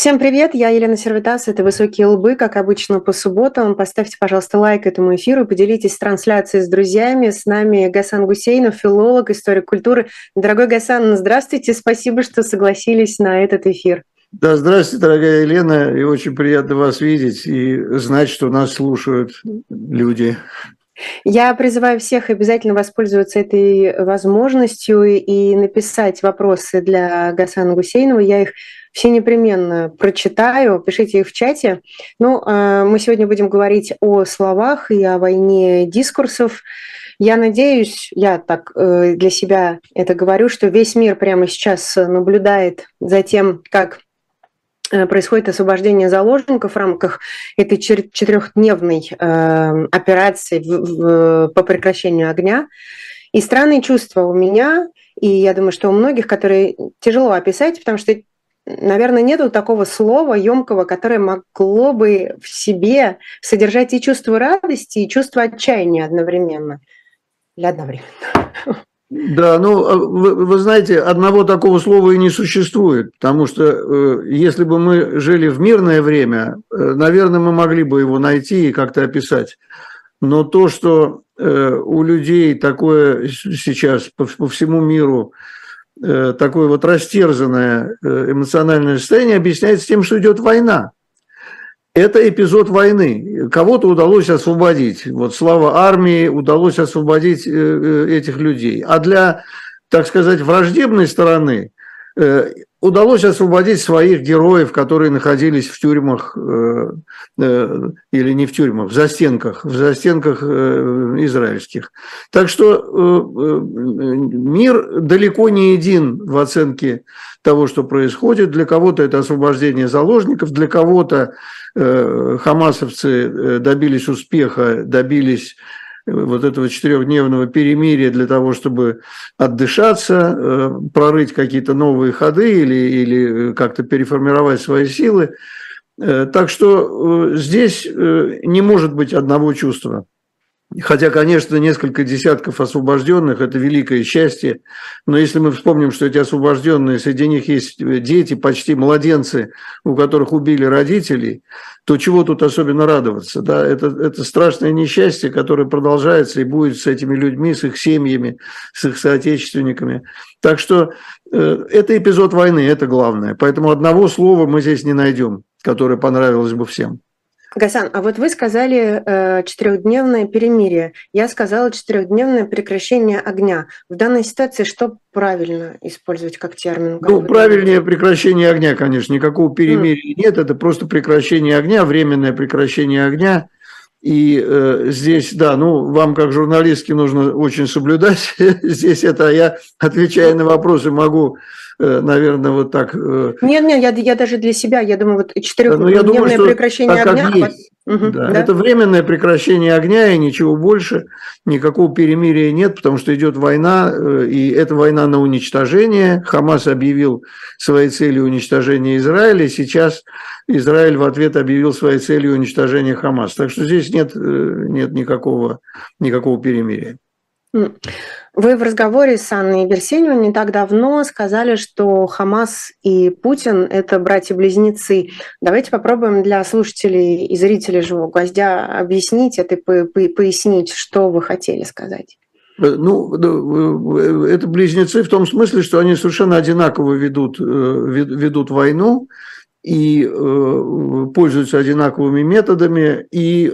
Всем привет, я Елена Сервитас, это «Высокие лбы», как обычно, по субботам. Поставьте, пожалуйста, лайк этому эфиру, поделитесь трансляцией с друзьями. С нами Гасан Гусейнов, филолог, историк культуры. Дорогой Гасан, здравствуйте, спасибо, что согласились на этот эфир. Да, здравствуйте, дорогая Елена, и очень приятно вас видеть и знать, что нас слушают люди. Я призываю всех обязательно воспользоваться этой возможностью и написать вопросы для Гасана Гусейнова. Я их все непременно прочитаю, пишите их в чате. Ну, а, мы сегодня будем говорить о словах и о войне дискурсов. Я надеюсь, я так э, для себя это говорю, что весь мир прямо сейчас наблюдает за тем, как происходит освобождение заложников в рамках этой четырехдневной э, операции по прекращению огня. И странные чувства у меня, и я думаю, что у многих, которые тяжело описать, потому что наверное, нету такого слова емкого, которое могло бы в себе содержать и чувство радости, и чувство отчаяния одновременно. Или одновременно. Да, ну, а вы, вы знаете, одного такого слова и не существует, потому что э, если бы мы жили в мирное время, э, наверное, мы могли бы его найти и как-то описать. Но то, что э, у людей такое сейчас по, по всему миру Э, такое вот растерзанное э, эмоциональное состояние объясняется тем, что идет война. Это эпизод войны. Кого-то удалось освободить. Вот слава армии удалось освободить э, этих людей. А для, так сказать, враждебной стороны удалось освободить своих героев, которые находились в тюрьмах э, э, или не в тюрьмах, в застенках, в застенках э, израильских. Так что э, э, мир далеко не един в оценке того, что происходит. Для кого-то это освобождение заложников, для кого-то э, хамасовцы э, добились успеха, добились вот этого четырехдневного перемирия для того, чтобы отдышаться, э, прорыть какие-то новые ходы или, или как-то переформировать свои силы. Э, так что э, здесь не может быть одного чувства. Хотя, конечно, несколько десятков освобожденных – это великое счастье. Но если мы вспомним, что эти освобожденные, среди них есть дети, почти младенцы, у которых убили родителей, то чего тут особенно радоваться? Да? Это, это страшное несчастье, которое продолжается и будет с этими людьми, с их семьями, с их соотечественниками. Так что э, это эпизод войны, это главное. Поэтому одного слова мы здесь не найдем, которое понравилось бы всем. Гасан, а вот вы сказали э, четырехдневное перемирие. Я сказала четырехдневное прекращение огня. В данной ситуации что правильно использовать как термин? Как ну, правильнее думаете? прекращение огня, конечно. Никакого перемирия mm. нет. Это просто прекращение огня, временное прекращение огня. И э, здесь, да, ну, вам как журналистке нужно очень соблюдать здесь это. Я, отвечая на вопросы, могу наверное, вот так. Э, нет, нет, я, я даже для себя, я думаю, вот четырехдневное ну, прекращение огня. Есть, угу, да, да. Это временное прекращение огня и ничего больше, никакого перемирия нет, потому что идет война, э, и это война на уничтожение. Хамас объявил своей целью уничтожения Израиля, сейчас Израиль в ответ объявил своей целью уничтожения Хамас. Так что здесь нет, нет никакого, никакого перемирия. Вы в разговоре с Анной Берсеневой не так давно сказали, что Хамас и Путин – это братья-близнецы. Давайте попробуем для слушателей и зрителей «Живого гвоздя» объяснить это и пояснить, что вы хотели сказать. Э, ну, э, это близнецы в том смысле, что они совершенно одинаково ведут, э, ведут войну и пользуются одинаковыми методами, и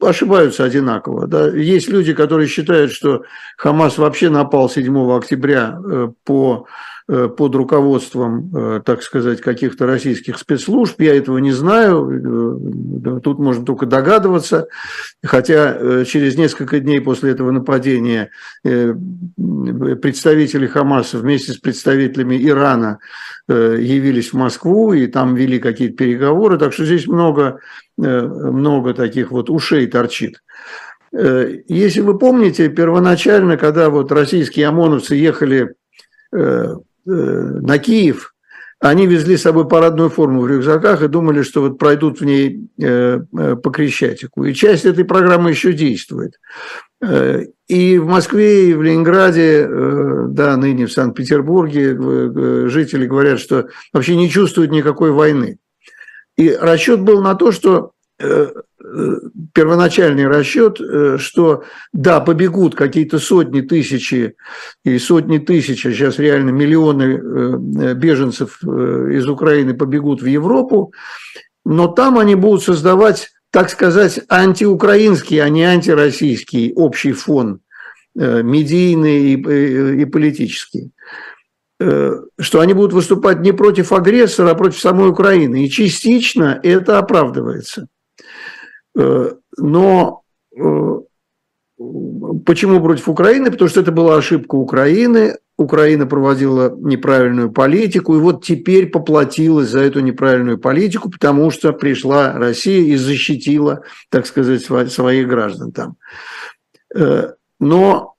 ошибаются одинаково. Да? Есть люди, которые считают, что Хамас вообще напал 7 октября э, по, под руководством, э, так сказать, каких-то российских спецслужб. Я этого не знаю, тут можно только догадываться. Хотя через несколько дней после этого нападения представители Хамаса вместе с представителями Ирана явились в Москву и там вели какие-то переговоры. Так что здесь много Э, много таких вот ушей торчит. Э, если вы помните, первоначально, когда вот российские ОМОНовцы ехали э, на Киев, они везли с собой парадную форму в рюкзаках и думали, что вот пройдут в ней э, э, по Крещатику. И часть этой программы еще действует. Э, и в Москве, и в Ленинграде, да, ныне в Санкт-Петербурге жители говорят, что вообще не чувствуют никакой войны. И расчет был на то, что первоначальный расчет, э, что да, побегут какие-то сотни тысячи или сотни тысяч, а сейчас реально миллионы э, беженцев э, из Украины побегут в Европу, но там они будут создавать, так сказать, антиукраинский, а не антироссийский общий фон медийный и, и политический что они будут выступать не против агрессора, а против самой Украины. И частично это оправдывается. Э, но э, почему против Украины? Потому что это была ошибка Украины. Украина проводила неправильную политику, и вот теперь поплатилась за эту неправильную политику, потому что пришла Россия и защитила, так сказать, своих граждан там. Э, но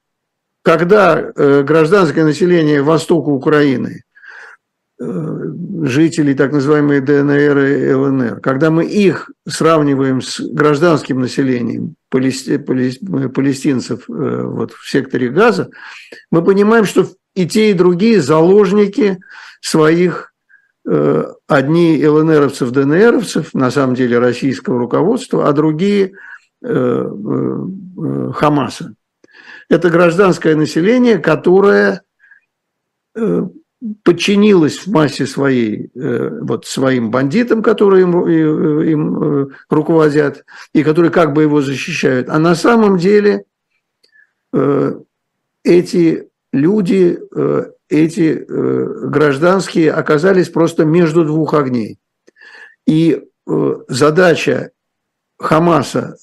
когда гражданское население востока Украины жителей так называемой ДНР и ЛНР, когда мы их сравниваем с гражданским населением палестинцев э, вот, в секторе Газа, мы понимаем, что и те, и другие заложники своих э, одни ЛНРовцев, ДНРовцев, на самом деле российского руководства, а другие Хамаса. Это гражданское население, которое подчинилась в массе своей э, вот своим бандитам, которые им, э, им э, руководят и которые как бы его защищают. А на самом деле эти люди, эти гражданские оказались просто между двух огней. И задача Хамаса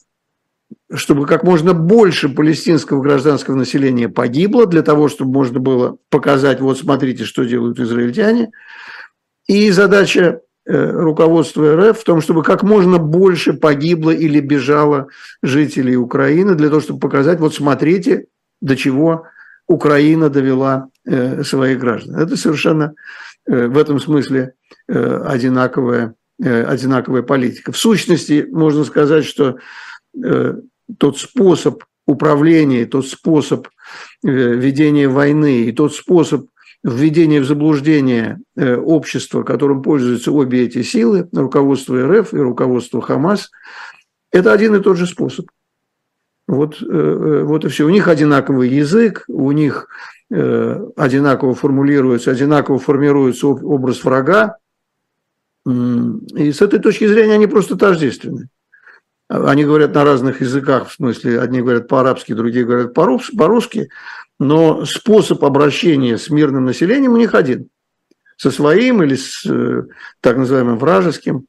чтобы как можно больше палестинского гражданского населения погибло, для того, чтобы можно было показать, вот смотрите, что делают израильтяне. И задача э, руководства РФ в том, чтобы как можно больше погибло или бежало жителей Украины, для того, чтобы показать, вот смотрите, до чего Украина довела э, своих граждан. Это совершенно э, в этом смысле одинаковая, одинаковая политика. В сущности, можно сказать, что тот способ управления, тот способ э, ведения войны и тот способ введения в заблуждение э, общества, которым пользуются обе эти силы, руководство РФ и руководство Хамас, это один и тот же способ. Вот, э, вот и все. У них одинаковый язык, у них одинаково формулируется, одинаково формируется образ врага. И с этой точки зрения они просто тождественны. Они говорят на разных языках, в смысле, одни говорят по-арабски, другие говорят по-русски, но способ обращения с мирным населением у них один. Со своим или с э, так называемым вражеским.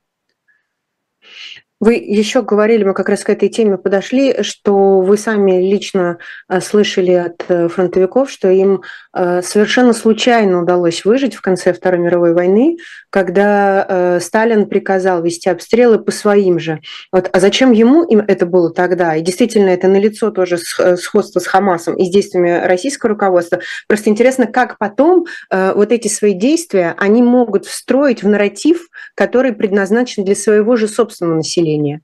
Вы еще говорили, мы как раз к этой теме подошли, что вы сами лично э, слышали от э, фронтовиков, что им э, совершенно случайно удалось выжить в конце Второй мировой войны, когда Сталин приказал вести обстрелы по своим же. Вот, а зачем ему им это было тогда? И действительно, это налицо тоже сходство с Хамасом и с действиями российского руководства. Просто интересно, как потом вот эти свои действия они могут встроить в нарратив, который предназначен для своего же собственного населения?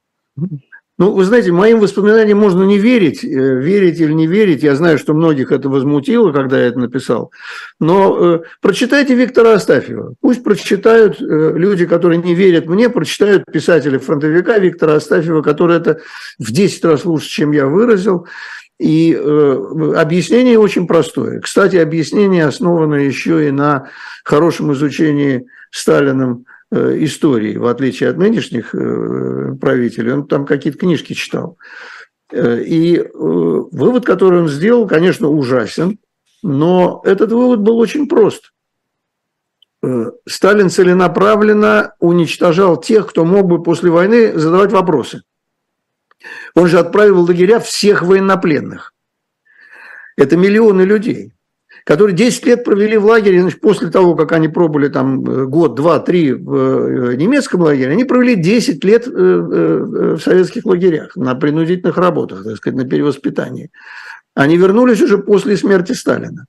Ну, вы знаете, моим воспоминаниям можно не верить, э, верить или не верить. Я знаю, что многих это возмутило, когда я это написал. Но э, прочитайте Виктора Астафьева. Пусть прочитают э, люди, которые не верят мне, прочитают писателя-фронтовика Виктора Астафьева, который это в 10 раз лучше, чем я выразил. И э, объяснение очень простое. Кстати, объяснение основано еще и на хорошем изучении Сталином истории, в отличие от нынешних э, правителей. Он там какие-то книжки читал. Э, и вывод, который он сделал, конечно, ужасен, но этот вывод был очень прост. Сталин целенаправленно уничтожал тех, кто мог бы после войны задавать вопросы. Он же отправил в лагеря всех военнопленных. Это миллионы людей которые 10 лет провели в лагере, значит, после того, как они пробыли там э, год, два, три в э, немецком лагере, они провели 10 лет э, в советских лагерях на принудительных работах, так сказать, на перевоспитании. Они вернулись уже после смерти Сталина.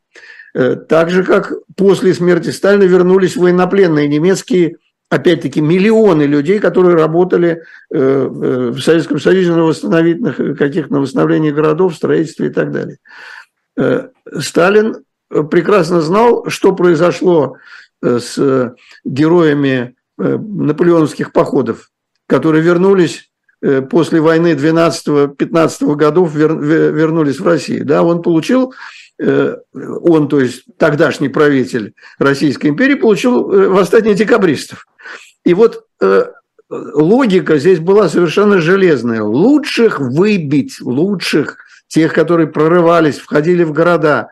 Так же, как после смерти Сталина вернулись военнопленные немецкие опять-таки, миллионы людей, которые работали в Советском Союзе на восстановительных, каких-то на восстановлении городов, строительстве и так далее. Сталин прекрасно знал, что произошло с героями наполеоновских походов, которые вернулись Э, после войны 12-15 годов вер, вернулись в Россию. Да, он получил, э, он, то есть тогдашний правитель Российской империи, получил э, восстание декабристов. И вот логика здесь была совершенно железная. Лучших выбить, лучших, тех, которые прорывались, входили в города,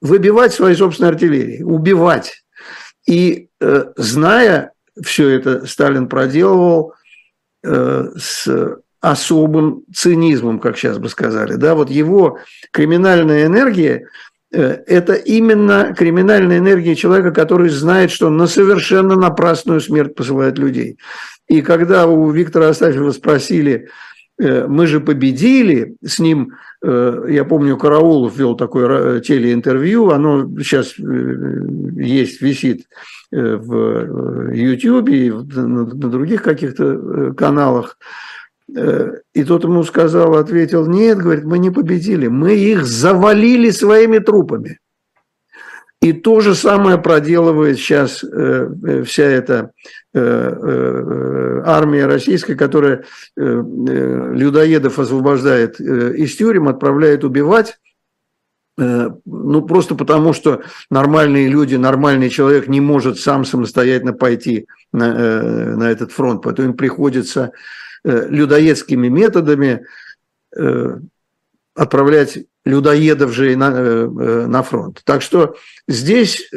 выбивать своей собственной артиллерии, убивать. И зная все это, Сталин проделывал – Э, с особым цинизмом, как сейчас бы сказали. Да, вот его криминальная энергия э, – это именно криминальная энергия человека, который знает, что на совершенно напрасную смерть посылает людей. И когда у Виктора Астафьева спросили, э, мы же победили, с ним, я помню, Караулов вел такое телеинтервью, оно сейчас есть, висит Э, в YouTube и на других каких-то э, каналах. Э, и тот ему сказал, ответил, нет, говорит, мы не победили, мы их завалили своими трупами. И то же самое проделывает сейчас вся эта армия российская, которая людоедов освобождает из тюрем, отправляет убивать, Э, ну, просто потому, что нормальные люди, нормальный человек не может сам самостоятельно пойти на, э, на этот фронт. Поэтому им приходится э, людоедскими методами отправлять людоедов же на, на фронт. Так что здесь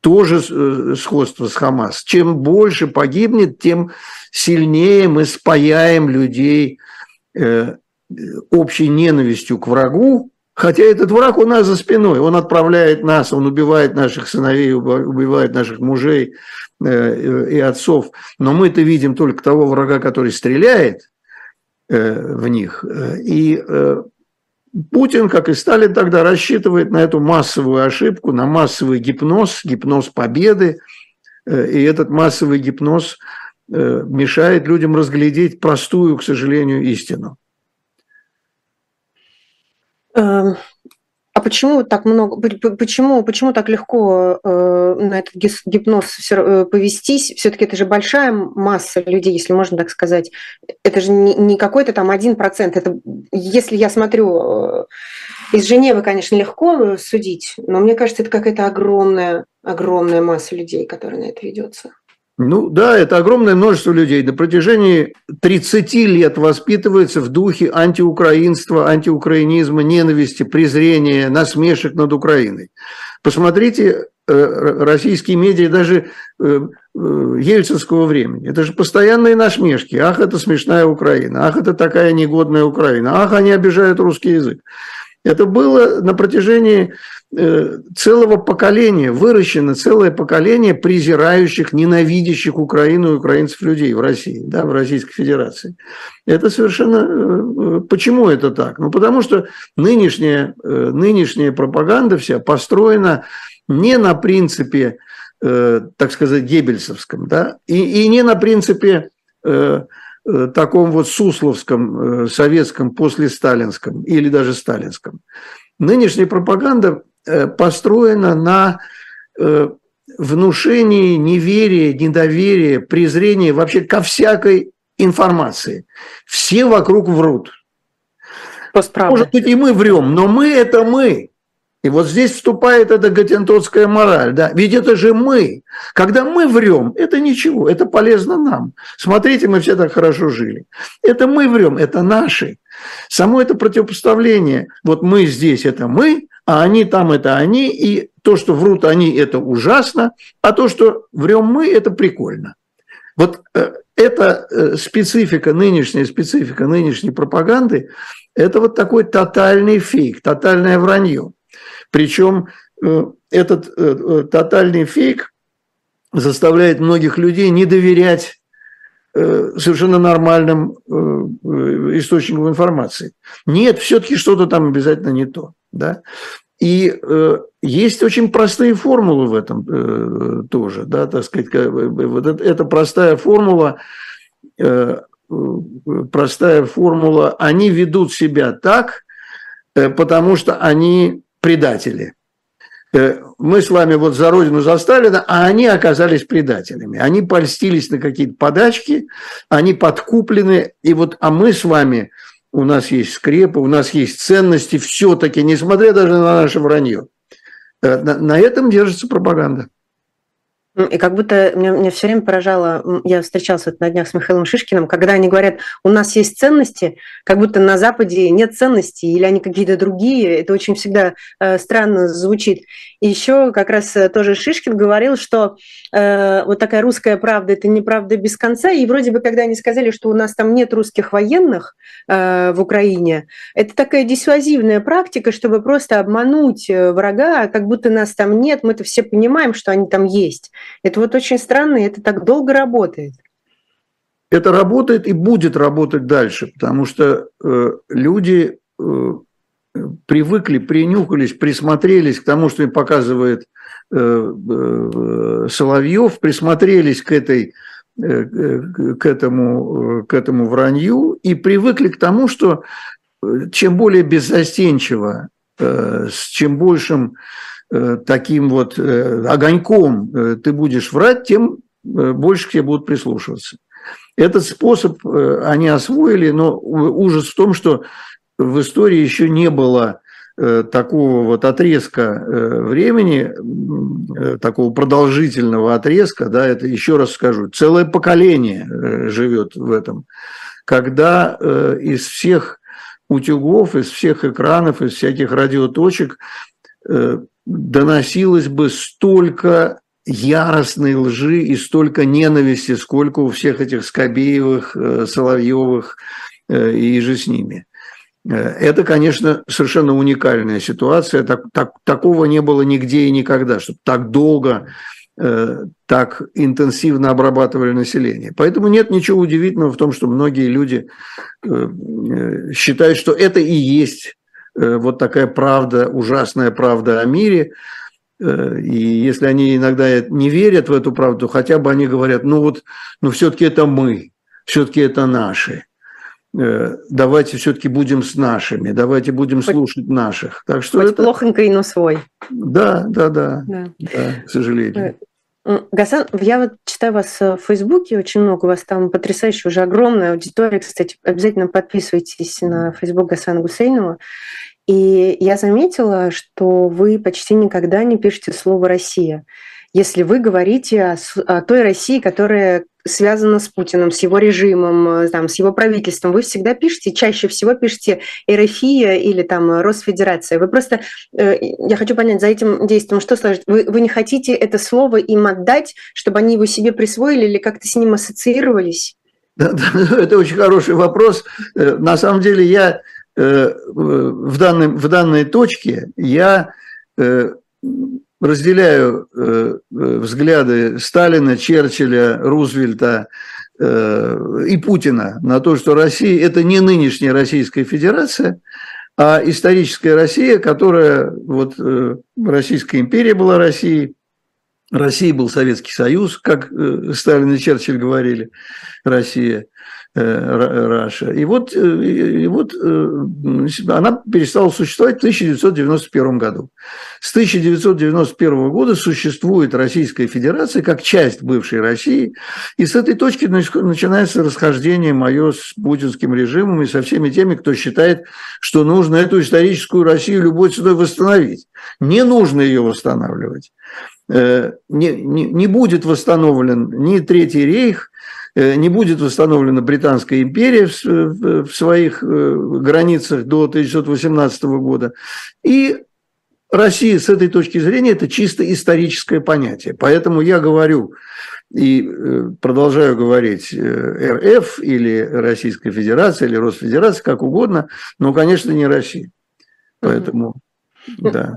тоже сходство с Хамас. Чем больше погибнет, тем сильнее мы спаяем людей общей ненавистью к врагу, Хотя этот враг у нас за спиной, он отправляет нас, он убивает наших сыновей, убивает наших мужей э, и отцов. Но мы-то видим только того врага, который стреляет э, в них. И э, Путин, как и Сталин тогда, рассчитывает на эту массовую ошибку, на массовый гипноз, гипноз победы. И этот массовый гипноз мешает людям разглядеть простую, к сожалению, истину. А почему так много, почему, почему так легко э, на этот гипноз э, повестись? Все-таки это же большая масса людей, если можно так сказать. Это же не, какой-то там один процент. Это, если я смотрю э, из Женевы, конечно, легко судить, но мне кажется, это какая-то огромная, огромная масса людей, которая на это ведется. Ну да, это огромное множество людей. На протяжении 30 лет воспитывается в духе антиукраинства, антиукраинизма, ненависти, презрения, насмешек над Украиной. Посмотрите э, российские медиа даже э, э, ельцинского времени. Это же постоянные насмешки. Ах, это смешная Украина. Ах, это такая негодная Украина. Ах, они обижают русский язык. Это было на протяжении целого поколения, выращено целое поколение презирающих, ненавидящих Украину и украинцев людей в России, да, в Российской Федерации. Это совершенно... Э, почему это так? Ну, потому что нынешняя, э, нынешняя пропаганда вся построена не на принципе, так сказать, геббельсовском, да, и, и не на принципе Э, таком вот сусловском, э, советском, после сталинском или даже сталинском. Нынешняя пропаганда э, построена на внушении неверия, недоверия, презрения вообще ко всякой информации. Все вокруг врут. Может быть, и мы врем, но мы – это мы. И вот здесь вступает эта гатентотская мораль. Да? Ведь это же мы. Когда мы врем, это ничего, это полезно нам. Смотрите, мы все так хорошо жили. Это мы врем, это наши. Само это противопоставление. Вот мы здесь – это мы, а они там – это они. И то, что врут они – это ужасно, а то, что врем мы – это прикольно. Вот э, эта э, специфика, нынешняя специфика нынешней пропаганды – это вот такой тотальный фейк, тотальное вранье. Причем э, этот тотальный фейк заставляет многих людей не доверять совершенно нормальным источникам информации. Нет, все-таки что-то там обязательно не то. Да? И э, есть очень простые формулы в этом э, тоже, да, так сказать, вот это, это простая формула, э, простая формула, они ведут себя так, э, потому что они предатели. Э, мы с вами вот за родину, за Сталина, а они оказались предателями. Они польстились на какие-то подачки, они подкуплены, и вот, а мы с вами, у нас есть скрепы, у нас есть ценности, все-таки, несмотря даже на наше вранье. Э, на, на этом держится пропаганда. И как будто меня, меня все время поражало, я встречался на днях с Михаилом Шишкиным, когда они говорят, у нас есть ценности, как будто на Западе нет ценностей, или они какие-то другие, это очень всегда э, странно звучит. И еще как раз э, тоже Шишкин говорил, что э, вот такая русская правда – это неправда без конца, и вроде бы, когда они сказали, что у нас там нет русских военных э, в Украине, это такая дисуазивная практика, чтобы просто обмануть э, врага, как будто нас там нет, мы-то все понимаем, что они там есть. Это вот очень странно, и это так долго работает. Это работает и будет работать дальше, потому что э, люди э, привыкли, принюхались, присмотрелись к тому, что им показывает э, э, Соловьев, присмотрелись к этой э, к этому, к этому вранью и привыкли к тому, что э, чем более беззастенчиво, э, с чем большим Э, таким вот э, огоньком э, ты будешь врать, тем больше к тебе будут прислушиваться. Этот способ они освоили, но ужас в том, что в истории еще не было такого вот отрезка времени, такого продолжительного отрезка, да, это еще раз скажу, целое поколение живет в этом, когда из всех утюгов, из всех экранов, из всяких радиоточек доносилось бы столько яростной лжи и столько ненависти, сколько у всех этих Скобеевых, э, Соловьевых э, и же с ними. Э, это, конечно, совершенно уникальная ситуация. Так, так, такого не было нигде и никогда, чтобы так долго, так интенсивно обрабатывали население. Поэтому нет ничего удивительного в том, что многие люди считают, что это и есть Э, вот такая правда, ужасная правда о мире. Э, и если они иногда не верят в эту правду, хотя бы они говорят, ну вот, ну все-таки это мы, все-таки это наши. Э, давайте все-таки будем с нашими, давайте будем хоть, слушать наших. Так что хоть это... плохонько, но свой. Да, да, да, да, да к сожалению. Гасан, я вот читаю вас в Фейсбуке, очень много у вас там потрясающая, уже огромная аудитория. Кстати, обязательно подписывайтесь на Фейсбук Гасана Гусейнова. И я заметила, что вы почти никогда не пишете слово «Россия», если вы говорите о, о той России, которая связана с Путиным, с его режимом, там, с его правительством, вы всегда пишете, чаще всего пишете РФИ или там Росфедерация. Вы просто, э, я хочу понять, за этим действием что сложить? Вы, вы не хотите это слово им отдать, чтобы они его себе присвоили или как-то с ним ассоциировались? Это очень хороший вопрос. Э, на самом деле я Э, в данной, в данной точке я э, разделяю э, взгляды Сталина, Черчилля, Рузвельта и Путина на то, что Россия – это не нынешняя Российская Федерация, а историческая Россия, которая, вот Российская империя была Россией, Россия был Советский Союз, как Сталин и Черчилль говорили, Россия – Раша. И вот, э, и вот э, она перестала существовать в 1991 году. С 1991 года существует Российская Федерация как часть бывшей России, и с этой точки начинается расхождение мое с путинским режимом и со всеми теми, кто считает, что нужно эту историческую Россию любой ценой восстановить. Не нужно ее восстанавливать. Э, не, не, не будет восстановлен ни Третий рейх, Э, не будет восстановлена Британская империя в своих э, границах до 1918 года. И Россия с этой точки зрения это чисто историческое понятие. Поэтому я говорю и э, продолжаю говорить РФ или Российская Федерация или Росфедерация, как угодно, но, конечно, не Россия. Поэтому, да.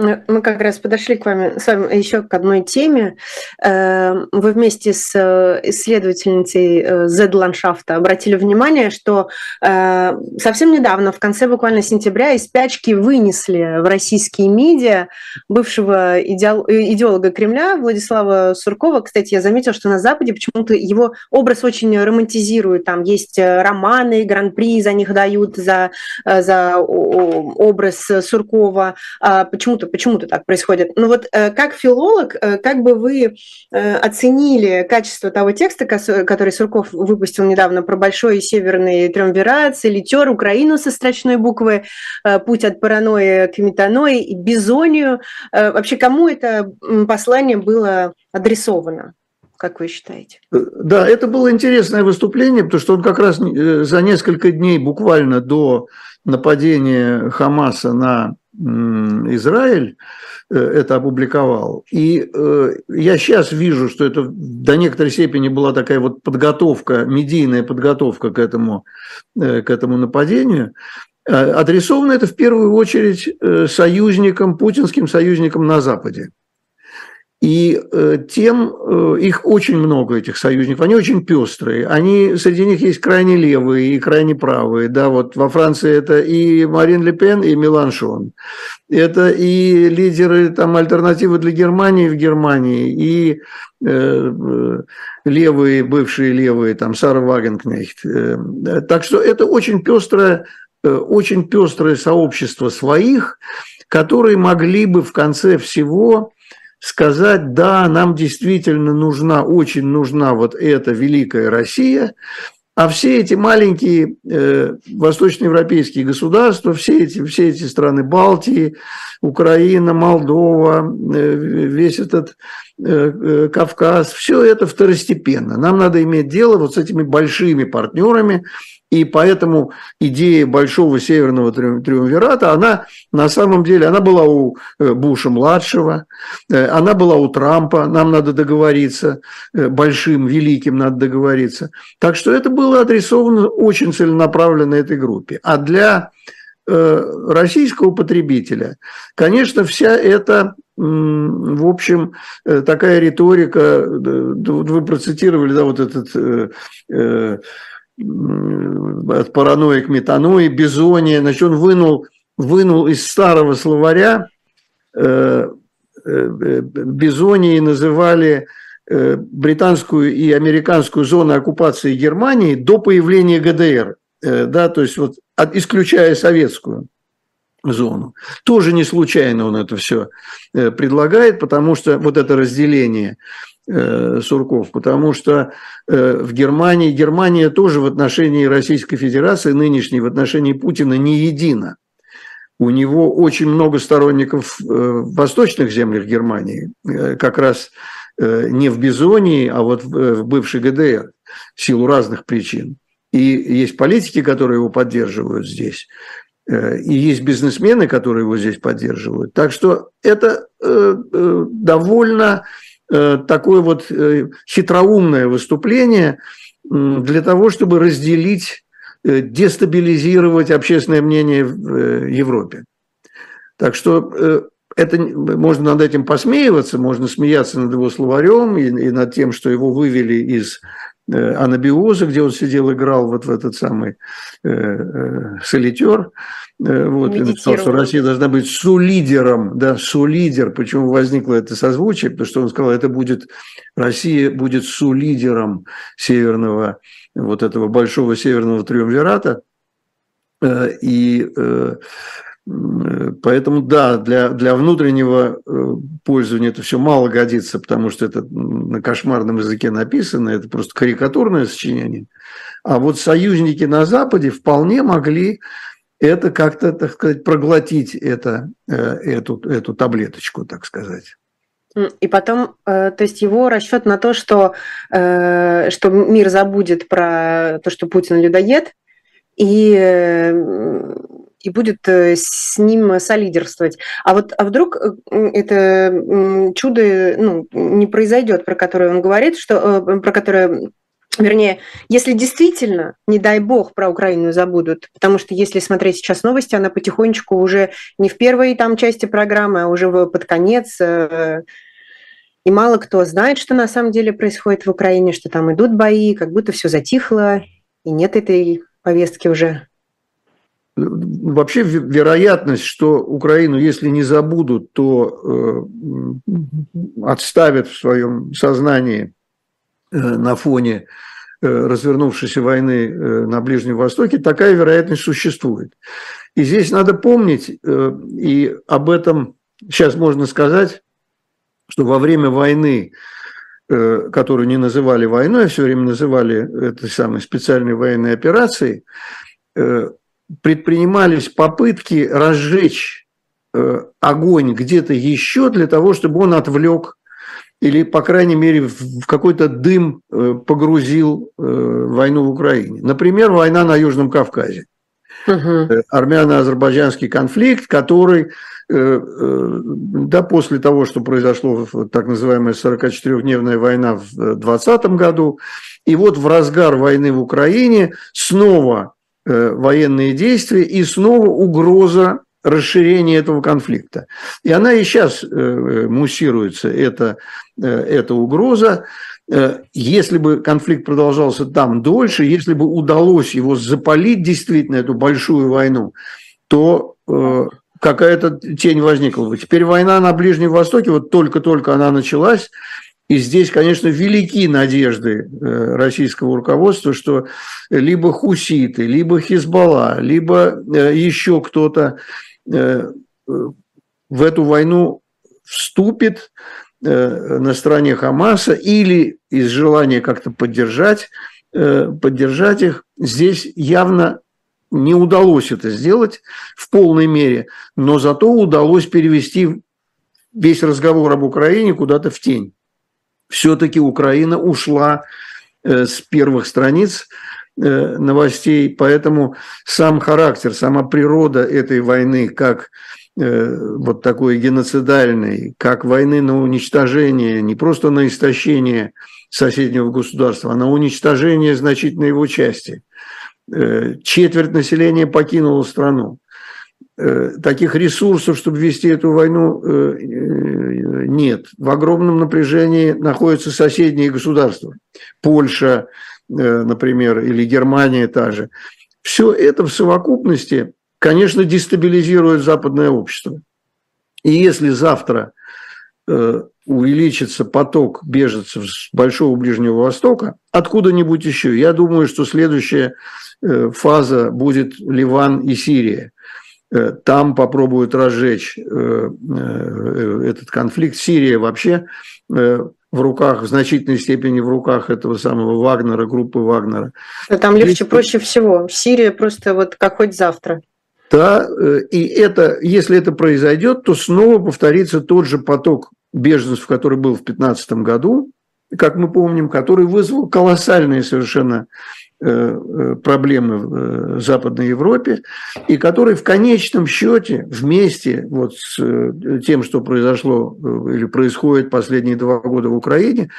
Мы как раз подошли к вами, с вами еще к одной теме. Эм, вы вместе с э, исследовательницей Z-ландшафта э, обратили внимание, что э, совсем недавно, в конце буквально сентября, из спячки вынесли в российские медиа бывшего идеолога Кремля Владислава Суркова. Кстати, я заметила, что на Западе почему-то его образ очень романтизируют. Там есть романы, гран-при за них дают, за, за образ Суркова. А почему-то почему-то почему-то так происходит. Но вот э, как филолог, э, как бы вы э, оценили качество того текста, который Сурков выпустил недавно про большой северный триумвират, литер Украину со строчной буквы, путь от паранойи к метанои и бизонию. Вообще, кому это послание было адресовано? как вы считаете? Да, это было интересное выступление, потому что он как раз за несколько дней буквально до нападения Хамаса на Израиль э, это опубликовал. И э, я сейчас вижу, что это до некоторой степени была такая вот подготовка, медийная подготовка к этому, э, к этому нападению. Адресовано это в первую очередь союзникам, путинским союзникам на Западе. И э, тем, э, их очень много, этих союзников, они очень пестрые. Они, среди них есть крайне левые и крайне правые. Да, вот во Франции это и Марин Ле Пен, и Меланшон. Это и лидеры там, альтернативы для Германии в Германии, и э, левые, бывшие левые, там Сара Вагенкнехт. Так что это очень пестрое, очень пестрое сообщество своих, которые могли бы в конце всего сказать, да, нам действительно нужна, очень нужна вот эта великая Россия, а все эти маленькие э, восточноевропейские государства, все эти, все эти страны Балтии, Украина, Молдова, э, весь этот э, э Кавказ, все это второстепенно. Нам надо иметь дело вот с этими большими партнерами, и поэтому идея большого северного триумвирата, она на самом деле, она была у э, Буша-младшего, э, она была у Трампа, нам надо договориться, э, большим, великим надо договориться. Так что это было адресовано очень целенаправленно этой группе. А для российского потребителя, конечно, вся эта в общем, такая риторика, вы процитировали, да, вот этот от паранойи к метанои, бизония. Значит, он вынул, вынул из старого словаря э, э, бизонии называли э, британскую и американскую зоны оккупации Германии до появления ГДР, э, да, то есть вот от, исключая советскую зону. Тоже не случайно он это все э, предлагает, потому что вот это разделение Э, Сурков, потому что э, в Германии, Германия тоже в отношении Российской Федерации, нынешней, в отношении Путина не едина. У него очень много сторонников э, в восточных землях Германии, как раз не в Бизонии, а вот в бывшей ГДР, в силу разных причин. И есть политики, которые его поддерживают здесь, и есть бизнесмены, которые его здесь поддерживают. Так что это довольно Э, такое вот э, хитроумное выступление для того, чтобы разделить, э, дестабилизировать общественное мнение в Европе. Так что это можно над этим посмеиваться, можно смеяться над его словарем и, и над тем, что его вывели из анабиоза, где он сидел, играл вот в этот самый э, э, солитер. Э, вот, и написал, что Россия должна быть сулидером, да, сулидер. Почему возникло это созвучие? Потому что он сказал, это будет, Россия будет сулидером северного, вот этого большого северного триумвирата. Э, и э, Поэтому да, для, для внутреннего пользования это все мало годится, потому что это на кошмарном языке написано, это просто карикатурное сочинение. А вот союзники на Западе вполне могли это как-то, так сказать, проглотить это, э, эту, эту таблеточку, так сказать. И потом, э, то есть его расчет на то, что, э, что мир забудет про то, что Путин людоед, и, и будет с ним солидерствовать. А вот а вдруг это чудо ну, не произойдет, про которое он говорит, что, про которое Вернее, если действительно, не дай бог, про Украину забудут, потому что если смотреть сейчас новости, она потихонечку уже не в первой там части программы, а уже под конец. Э, и мало кто знает, что на самом деле происходит в Украине, что там идут бои, как будто все затихло, и нет этой повестки уже. Вообще вероятность, что Украину, если не забудут, то э, отставят в своем сознании Э, на фоне э, развернувшейся войны на Ближнем Востоке, такая вероятность существует. И здесь надо помнить, и об этом сейчас можно сказать, что во время войны, которую не называли войной, а все время называли этой самой специальной военной операцией, предпринимались попытки разжечь огонь где-то еще для того, чтобы он отвлек или, по крайней мере, в какой-то дым э, погрузил э, войну в Украине. Например, война на Южном Кавказе. Угу. Армяно-азербайджанский конфликт, который да, после того, что произошло так называемая 44-дневная война в 2020 году, и вот в разгар войны в Украине снова военные действия и снова угроза расширения этого конфликта. И она и сейчас э, муссируется, эта, э, эта угроза. Э, если бы конфликт продолжался там дольше, если бы удалось его запалить действительно, эту большую войну, то какая-то тень возникла бы. Теперь война на Ближнем Востоке, вот только-только она началась, и здесь, конечно, велики надежды российского руководства, что либо хуситы, либо Хизбалла, либо еще кто-то Э, в эту войну вступит э, на стороне Хамаса или из желания как-то поддержать, э, поддержать их. Здесь явно не удалось это сделать в полной мере, но зато удалось перевести весь разговор об Украине куда-то в тень. Все-таки Украина ушла с первых страниц Э, новостей, поэтому сам характер, сама природа этой войны, как э, вот такой геноцидальной, как войны на уничтожение, не просто на истощение соседнего государства, а на уничтожение значительной его части. Э, четверть населения покинула страну. Таких ресурсов, чтобы вести эту войну, нет. В огромном напряжении находятся соседние государства. Польша, Э, например, или Германия та же. Все это в совокупности, конечно, дестабилизирует западное общество. И если завтра э, увеличится поток беженцев с Большого Ближнего Востока, откуда-нибудь еще, я думаю, что следующая э, фаза будет Ливан и Сирия. Там попробуют разжечь этот конфликт. Сирия вообще в руках, в значительной степени в руках этого самого Вагнера, группы Вагнера. Да, там легче, Здесь... проще всего. Сирия просто вот как хоть завтра. Да, э, и это, если это произойдет, то снова повторится тот же поток беженцев, который был в 2015 году, как мы помним, который вызвал колоссальные совершенно Э, э, проблемы в э, Западной Европе, и который в конечном счете вместе вот с тем, что произошло или происходит последние два года в Украине,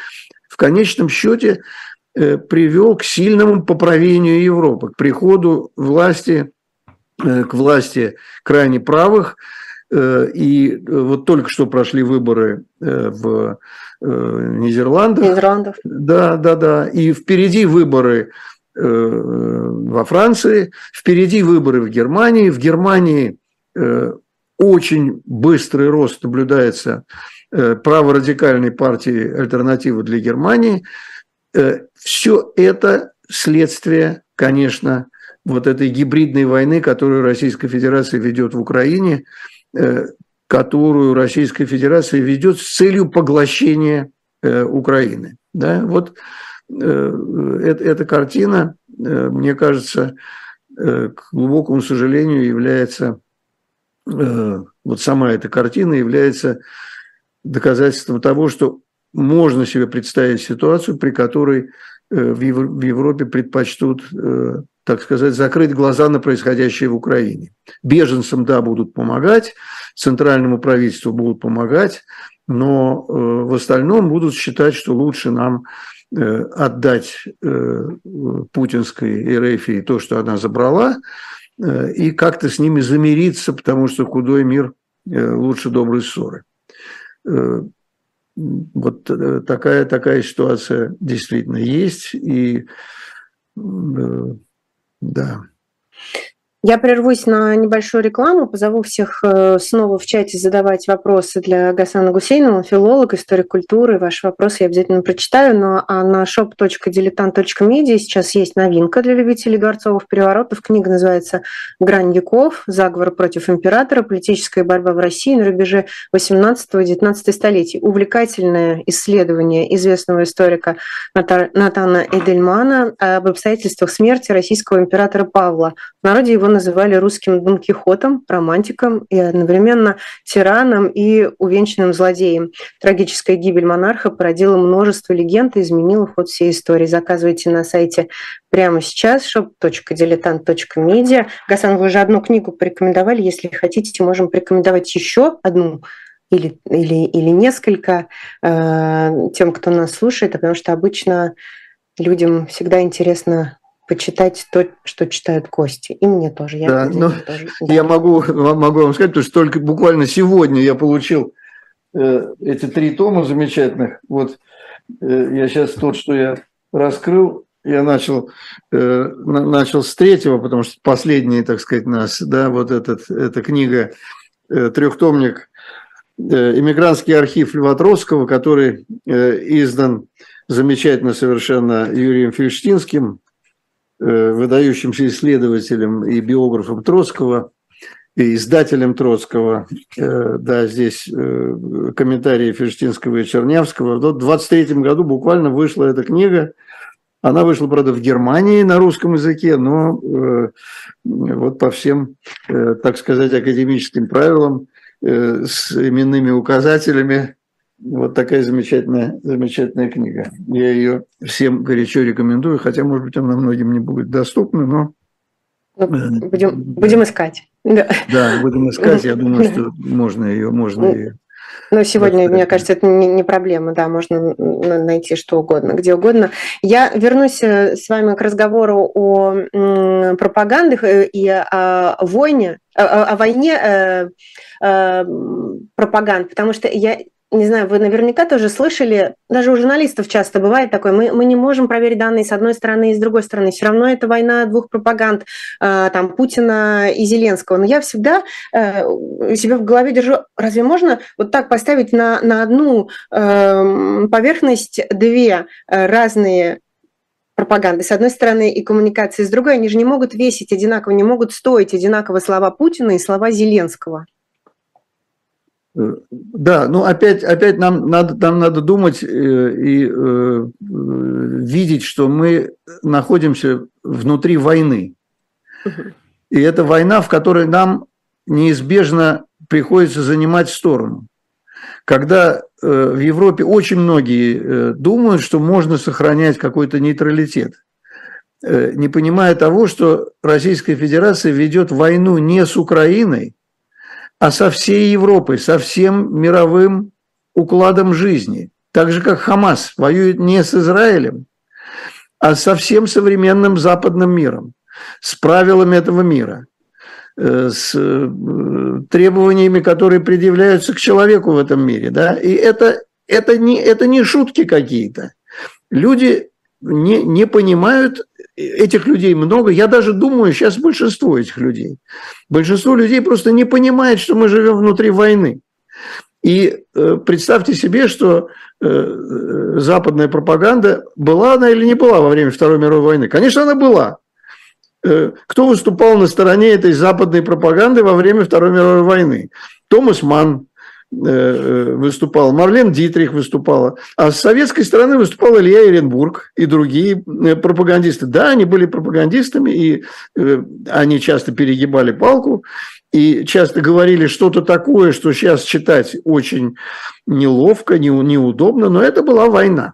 в конечном счете привел к сильному поправлению Европы, к приходу власти, к власти крайне правых, и вот только что прошли выборы в Нидерландах. Нидерландов. Да, да, да. И впереди выборы Э, во Франции, впереди выборы в Германии. В Германии э, очень быстрый рост наблюдается э, праворадикальной партии «Альтернатива для Германии». Все это следствие, конечно, вот этой гибридной войны, которую Российская Федерация ведет в Украине, которую Российская Федерация ведет с целью поглощения Украины. Да? Вот Э, эта картина, э, мне кажется, э, к глубокому сожалению, является, вот сама эта картина является доказательством того, что можно себе представить ситуацию, при которой в Европе предпочтут, так сказать, закрыть глаза на происходящее в Украине. Беженцам, да, будут помогать, центральному правительству будут помогать, но в остальном будут считать, что лучше нам отдать путинской Эрефии то, что она забрала, и как-то с ними замириться, потому что худой мир лучше доброй ссоры. Вот такая, такая ситуация действительно есть, и да. Я прервусь на небольшую рекламу, позову всех э, снова в чате задавать вопросы для Гасана Гусейнова, филолог, историк культуры. Ваши вопросы я обязательно прочитаю. Но а на shop.diletant.media сейчас есть новинка для любителей дворцовых переворотов. Книга называется «Грань веков. Заговор против императора. Политическая борьба в России на рубеже 18-19 столетий». Увлекательное исследование известного историка Натана Эдельмана об обстоятельствах смерти российского императора Павла. В народе его называли русским Дон Кихотом, романтиком и одновременно тираном и увенчанным злодеем. Трагическая гибель монарха породила множество легенд и изменила ход всей истории. Заказывайте на сайте прямо сейчас shop.diletant.media. Гасан, вы уже одну книгу порекомендовали. Если хотите, можем порекомендовать еще одну или, или, или несколько э, тем, кто нас слушает, потому что обычно людям всегда интересно почитать то, что читают Кости. И мне тоже. Я, да, ну, тоже, да. я могу, могу вам сказать, потому что только буквально сегодня я получил э, эти три тома замечательных. Вот э, я сейчас тот, что я раскрыл, я начал, э, начал с третьего, потому что последний, так сказать, нас, да, вот этот, эта книга, э, трехтомник э, «Иммигрантский архив Льва Троцкого», который э, издан замечательно совершенно Юрием Фельштинским, Э, выдающимся исследователем и биографом Троцкого, и издателем Троцкого, э, да, здесь э, комментарии Ферштинского и Чернявского. В 23 году буквально вышла эта книга, она вышла, правда, в Германии на русском языке, но вот по всем, так сказать, академическим правилам, с именными указателями вот такая замечательная, замечательная книга. Я ее всем горячо рекомендую, хотя, может быть, она многим не будет доступна, но... Ну, э, будем, будем искать. Да. да, будем искать. Я думаю, что можно ее, можно ее но сегодня, мне кажется, это не, проблема, да, можно найти что угодно, где угодно. Я вернусь э, с вами к разговору о пропаганде э, и о войне, о, о войне пропаганд, потому что я не знаю, вы наверняка тоже слышали, даже у журналистов часто бывает такое, мы, мы не можем проверить данные с одной стороны и с другой стороны. Все равно это война двух пропаганд, э, там, Путина и Зеленского. Но я всегда э, себя в голове держу, разве можно вот так поставить на, на одну э, поверхность две э, разные пропаганды. С одной стороны, и коммуникации с другой, они же не могут весить одинаково, не могут стоить одинаково слова Путина и слова Зеленского. Да, ну опять, опять нам надо, нам надо думать э, и э, видеть, что мы находимся внутри войны. И это война, в которой нам неизбежно приходится занимать сторону. Когда э, в Европе очень многие э, думают, что можно сохранять какой-то нейтралитет, э, не понимая того, что Российская Федерация ведет войну не с Украиной, а со всей Европой, со всем мировым укладом жизни. Так же, как Хамас воюет не с Израилем, а со всем современным западным миром, с правилами этого мира, э, с э, требованиями, которые предъявляются к человеку в этом мире. Да? И это, это, не, это не шутки какие-то. Люди не, не понимают этих людей много. Я даже думаю, сейчас большинство этих людей. Большинство людей просто не понимает, что мы живем внутри войны. И э, представьте себе, что э, западная пропаганда, была она или не была во время Второй мировой войны? Конечно, она была. Э, кто выступал на стороне этой западной пропаганды во время Второй мировой войны? Томас Манн, Э, э, выступал, Марлен Дитрих выступала, а с советской стороны выступал Илья Еренбург и другие э, пропагандисты. Да, они были пропагандистами, и они часто перегибали палку, и часто говорили что-то такое, что сейчас читать очень неловко, неудобно, но это была война.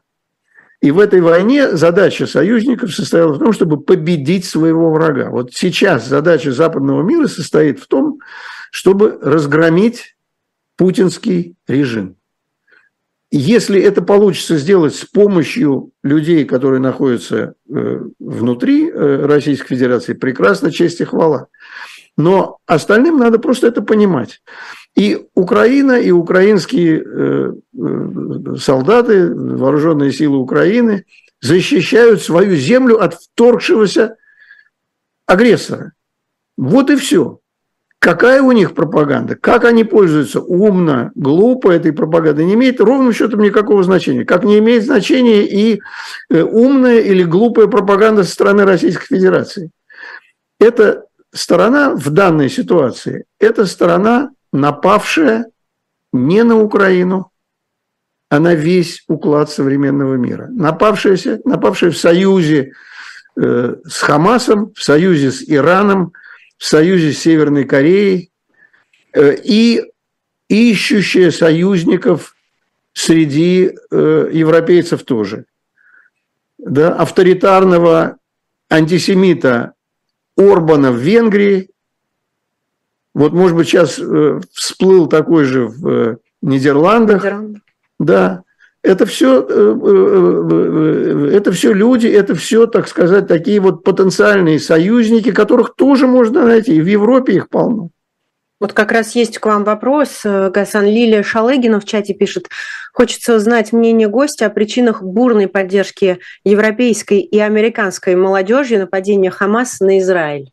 И в этой войне задача союзников состояла в том, чтобы победить своего врага. Вот сейчас задача западного мира состоит в том, чтобы разгромить путинский режим. если это получится сделать с помощью людей, которые находятся э, внутри э, Российской Федерации, прекрасно, честь и хвала. Но остальным надо просто это понимать. И Украина, и украинские э, солдаты, вооруженные силы Украины защищают свою землю от вторгшегося агрессора. Вот и все. Какая у них пропаганда? Как они пользуются? Умно, глупо этой пропагандой не имеет ровным счетом никакого значения. Как не имеет значения и э, умная или глупая пропаганда со стороны Российской Федерации. Эта сторона в данной ситуации, это сторона, напавшая не на Украину, а на весь уклад современного мира. Напавшая, напавшая в союзе э, с Хамасом, в союзе с Ираном, в союзе с Северной Кореей э, и ищущая союзников среди э, европейцев тоже. Да, авторитарного антисемита Орбана в Венгрии. Вот, может быть, сейчас э, всплыл такой же в Нидерландах. Нидерланд. Да, это все, э, э, э, это все люди, это все, так сказать, такие вот потенциальные союзники, которых тоже можно найти. В Европе их полно. Вот как раз есть к вам вопрос. Гасан Лилия Шалыгина в чате пишет. Хочется узнать мнение гостя о причинах бурной поддержки европейской и американской молодежи нападения Хамас на Израиль.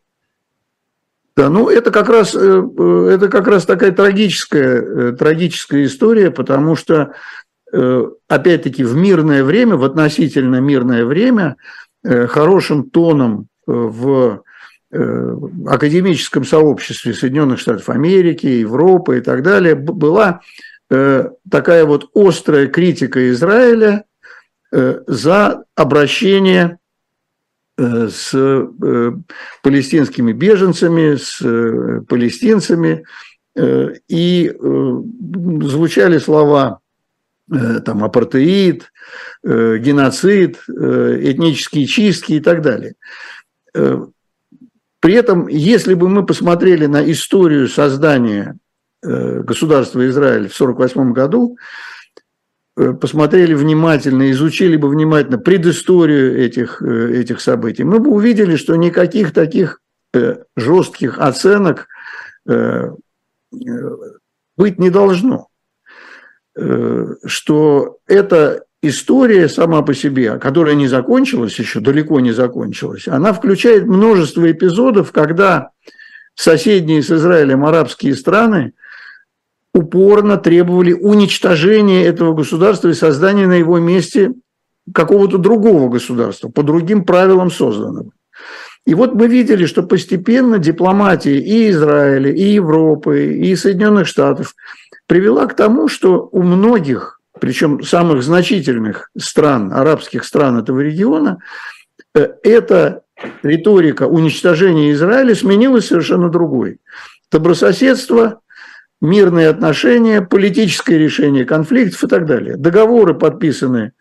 Да, ну это как раз, это как раз такая трагическая, трагическая история, потому что опять-таки, в мирное время, в относительно мирное время, э, хорошим тоном э, в академическом сообществе Соединенных Штатов Америки, Европы и так далее была такая вот острая критика Израиля за обращение с палестинскими беженцами, с палестинцами. И звучали слова Э, там апартеид, э, геноцид, э, этнические чистки и так далее. При этом, если бы мы посмотрели на историю создания государства Израиль в 1948 году, посмотрели внимательно, изучили бы внимательно предысторию этих, этих событий, мы бы увидели, что никаких таких жестких оценок быть не должно. Э, что эта история сама по себе, которая не закончилась еще, далеко не закончилась, она включает множество эпизодов, когда соседние с Израилем арабские страны упорно требовали уничтожения этого государства и создания на его месте какого-то другого государства, по другим правилам созданного. И вот мы видели, что постепенно дипломатия и Израиля, и Европы, и Соединенных Штатов привела к тому, что у многих, причем самых значительных стран, арабских стран этого региона, э, эта риторика уничтожения Израиля сменилась совершенно другой. Добрососедство, мирные отношения, политическое решение конфликтов и так далее. Договоры подписаны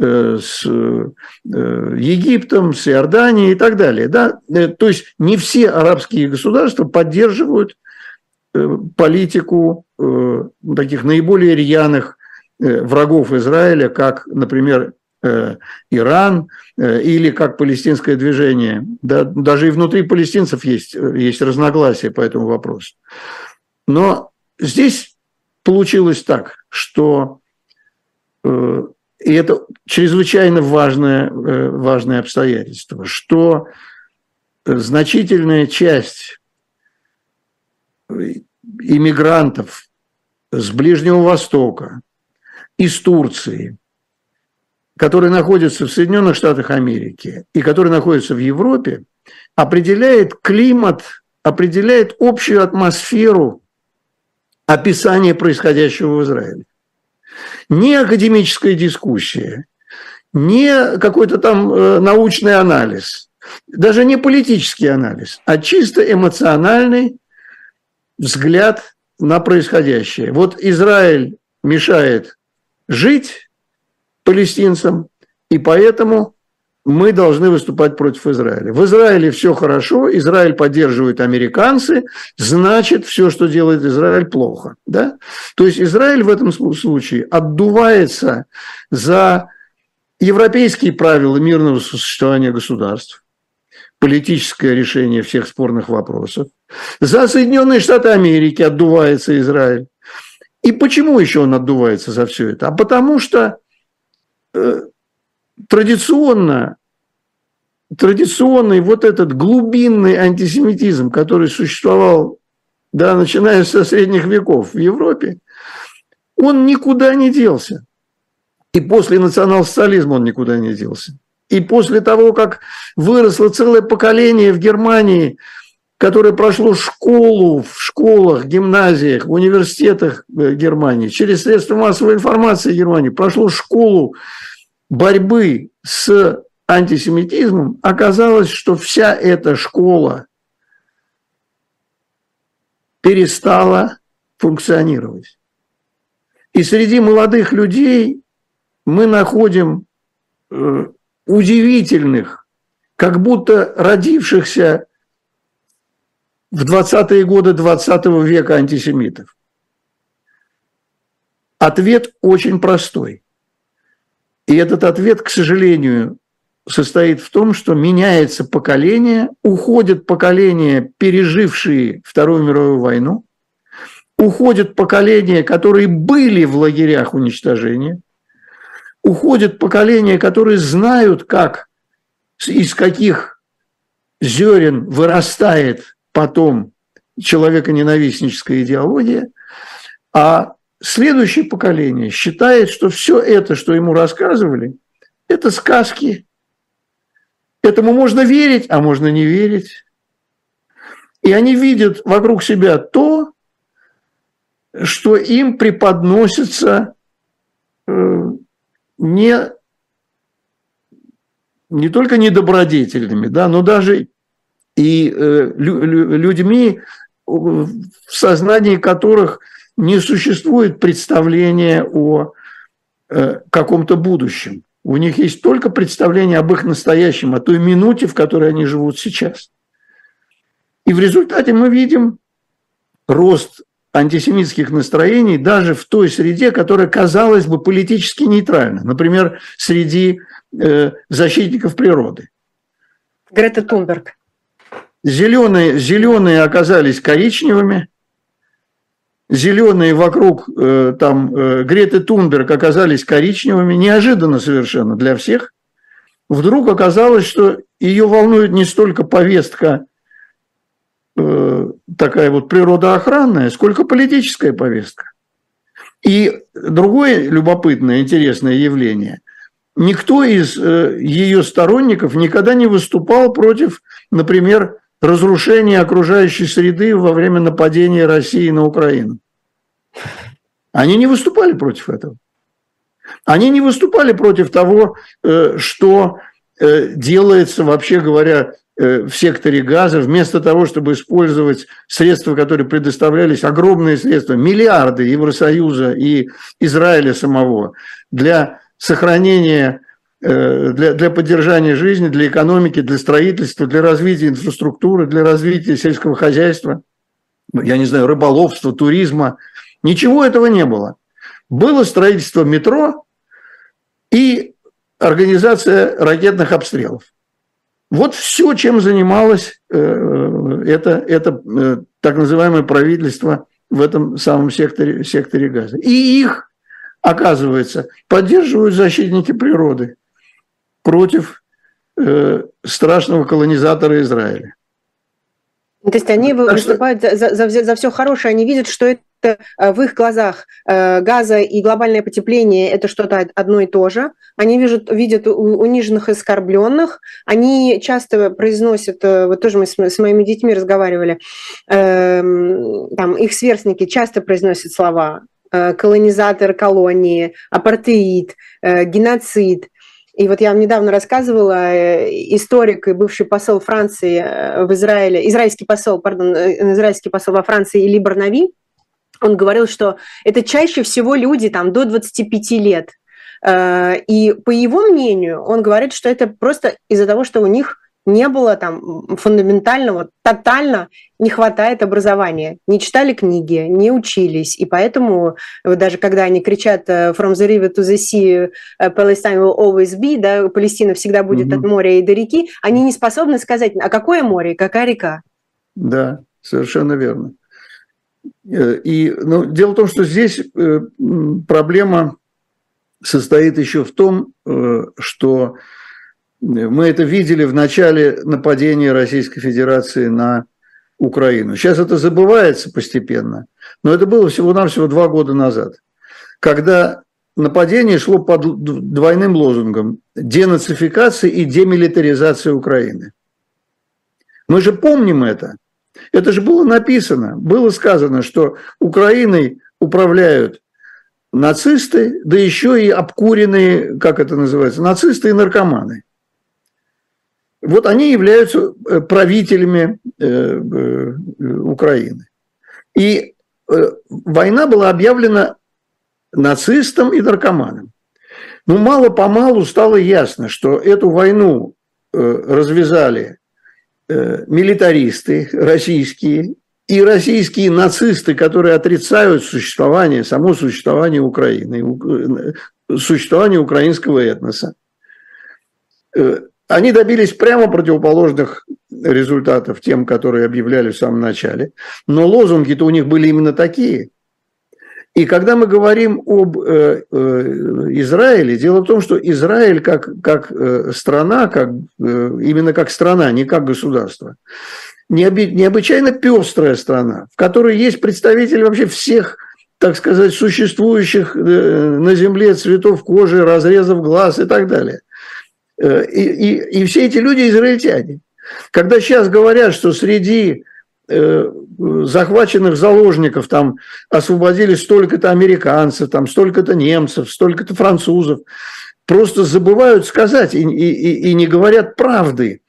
э, с э, Египтом, с Иорданией и так далее. Да? То есть не все арабские государства поддерживают политику Э, таких наиболее рьяных э, врагов Израиля, как, например, э, Иран или как палестинское движение. Да, даже и внутри палестинцев есть, есть разногласия по этому вопросу. Но здесь получилось так, что и это чрезвычайно важное, важное обстоятельство, что значительная часть иммигрантов с Ближнего Востока, из Турции, которые находятся в Соединенных Штатах Америки и которые находятся в Европе, определяет климат, определяет общую атмосферу описания происходящего в Израиле. Не академическая дискуссия, не какой-то там э, научный анализ, даже не политический анализ, а чисто эмоциональный взгляд на происходящее. Вот Израиль мешает жить палестинцам, и поэтому мы должны выступать против Израиля. В Израиле все хорошо, Израиль поддерживают американцы, значит, все, что делает Израиль, плохо. Да? То есть Израиль в этом случае отдувается за европейские правила мирного существования государств, политическое решение всех спорных вопросов. За Соединенные Штаты Америки отдувается Израиль. И почему еще он отдувается за все это? А потому что э, традиционно, традиционный вот этот глубинный антисемитизм, который существовал, да, начиная со средних веков в Европе, он никуда не делся. И после национал-социализма он никуда не делся. И после того, как выросло целое поколение в Германии, которое прошло школу в школах, гимназиях, в университетах э, Германии, через средства массовой информации Германии, прошло школу борьбы с антисемитизмом, оказалось, что вся эта школа перестала функционировать. И среди молодых людей мы находим э, удивительных, как будто родившихся в 20-е годы 20 века антисемитов. Ответ очень простой. И этот ответ, к сожалению, состоит в том, что меняется поколение, уходят поколения, пережившие Вторую мировую войну, уходят поколения, которые были в лагерях уничтожения, уходят поколения, которые знают, как, из каких зерен вырастает потом человеконенавистническая идеология, а следующее поколение считает, что все это, что ему рассказывали, это сказки. Этому можно верить, а можно не верить. И они видят вокруг себя то, что им преподносится э, не, не только недобродетельными, да, но даже и э, людьми, в сознании которых не существует представления о э, каком-то будущем. У них есть только представление об их настоящем, о той минуте, в которой они живут сейчас. И в результате мы видим рост антисемитских настроений даже в той среде, которая казалась бы политически нейтральна. Например, среди э, защитников природы. Грета Тунберг. Зеленые, зеленые оказались коричневыми, зеленые вокруг э, там э, Греты Тунберг оказались коричневыми, неожиданно совершенно для всех. Вдруг оказалось, что ее волнует не столько повестка Э, такая вот природоохранная, сколько политическая повестка. И другое любопытное, интересное явление. Никто из э, ее сторонников никогда не выступал против, например, разрушения окружающей среды во время нападения России на Украину. Они не выступали против этого. Они не выступали против того, э, что делается, вообще говоря, в секторе газа, вместо того, чтобы использовать средства, которые предоставлялись, огромные средства, миллиарды Евросоюза и Израиля самого для сохранения, э, для, для поддержания жизни, для экономики, для строительства, для развития инфраструктуры, для развития сельского хозяйства, я не знаю, рыболовства, туризма. Ничего этого не было. Было строительство метро и организация ракетных обстрелов. Вот все, чем занималось э, это, это э, так называемое правительство в этом самом секторе, секторе газа. И их, оказывается, поддерживают защитники природы против э, страшного колонизатора Израиля. То есть они выступают за, за, за, все хорошее, они видят, что это в их глазах э, газа и глобальное потепление – это что-то одно и то же. Они видят, видят униженных и оскорбленных. Они часто произносят, э, вот тоже мы с моими детьми разговаривали, эм, там их сверстники часто произносят слова колонизатор колонии, апартеид, геноцид. И вот я вам недавно рассказывала, историк и бывший посол Франции в Израиле, израильский посол, пардон, израильский посол во Франции Или Барнави, он говорил, что это чаще всего люди там до 25 лет, И по его мнению, он говорит, что это просто из-за того, что у них не было там фундаментального, тотально не хватает образования. Не читали книги, не учились. И поэтому вот даже когда они кричат э, «From the river to the sea, э, Palestine will always be», да, Палестина всегда будет mm-hmm. от моря и до реки, они не способны сказать, а какое море какая река. Да, совершенно верно. Э, и ну, дело в том, что здесь проблема состоит еще в том, что мы это видели в начале нападения Российской Федерации на Украину. Сейчас это забывается постепенно, но это было всего-навсего два года назад, когда нападение шло под двойным лозунгом денацификация и демилитаризация Украины. Мы же помним это. Это же было написано. Было сказано, что Украиной управляют нацисты, да еще и обкуренные, как это называется, нацисты и наркоманы вот они являются э, правителями э, э, Украины. И война была объявлена нацистам и наркоманам. Но мало-помалу стало ясно, что эту войну развязали милитаристы российские и российские нацисты, которые отрицают существование, само существование Украины, существование украинского этноса они добились прямо противоположных результатов тем, которые объявляли в самом начале. Но лозунги-то у них были именно такие. И когда мы говорим об э, э, Израиле, дело в том, что Израиль как, как э, страна, как, э, именно как страна, не как государство, необи, необычайно пестрая страна, в которой есть представители вообще всех, так сказать, существующих э, на земле цветов кожи, разрезов глаз и так далее. Э, и, и, и все эти люди израильтяне. Когда сейчас говорят, что среди захваченных заложников там освободили столько-то американцев, там столько-то немцев, столько-то французов, просто забывают сказать и, и, и не говорят правды,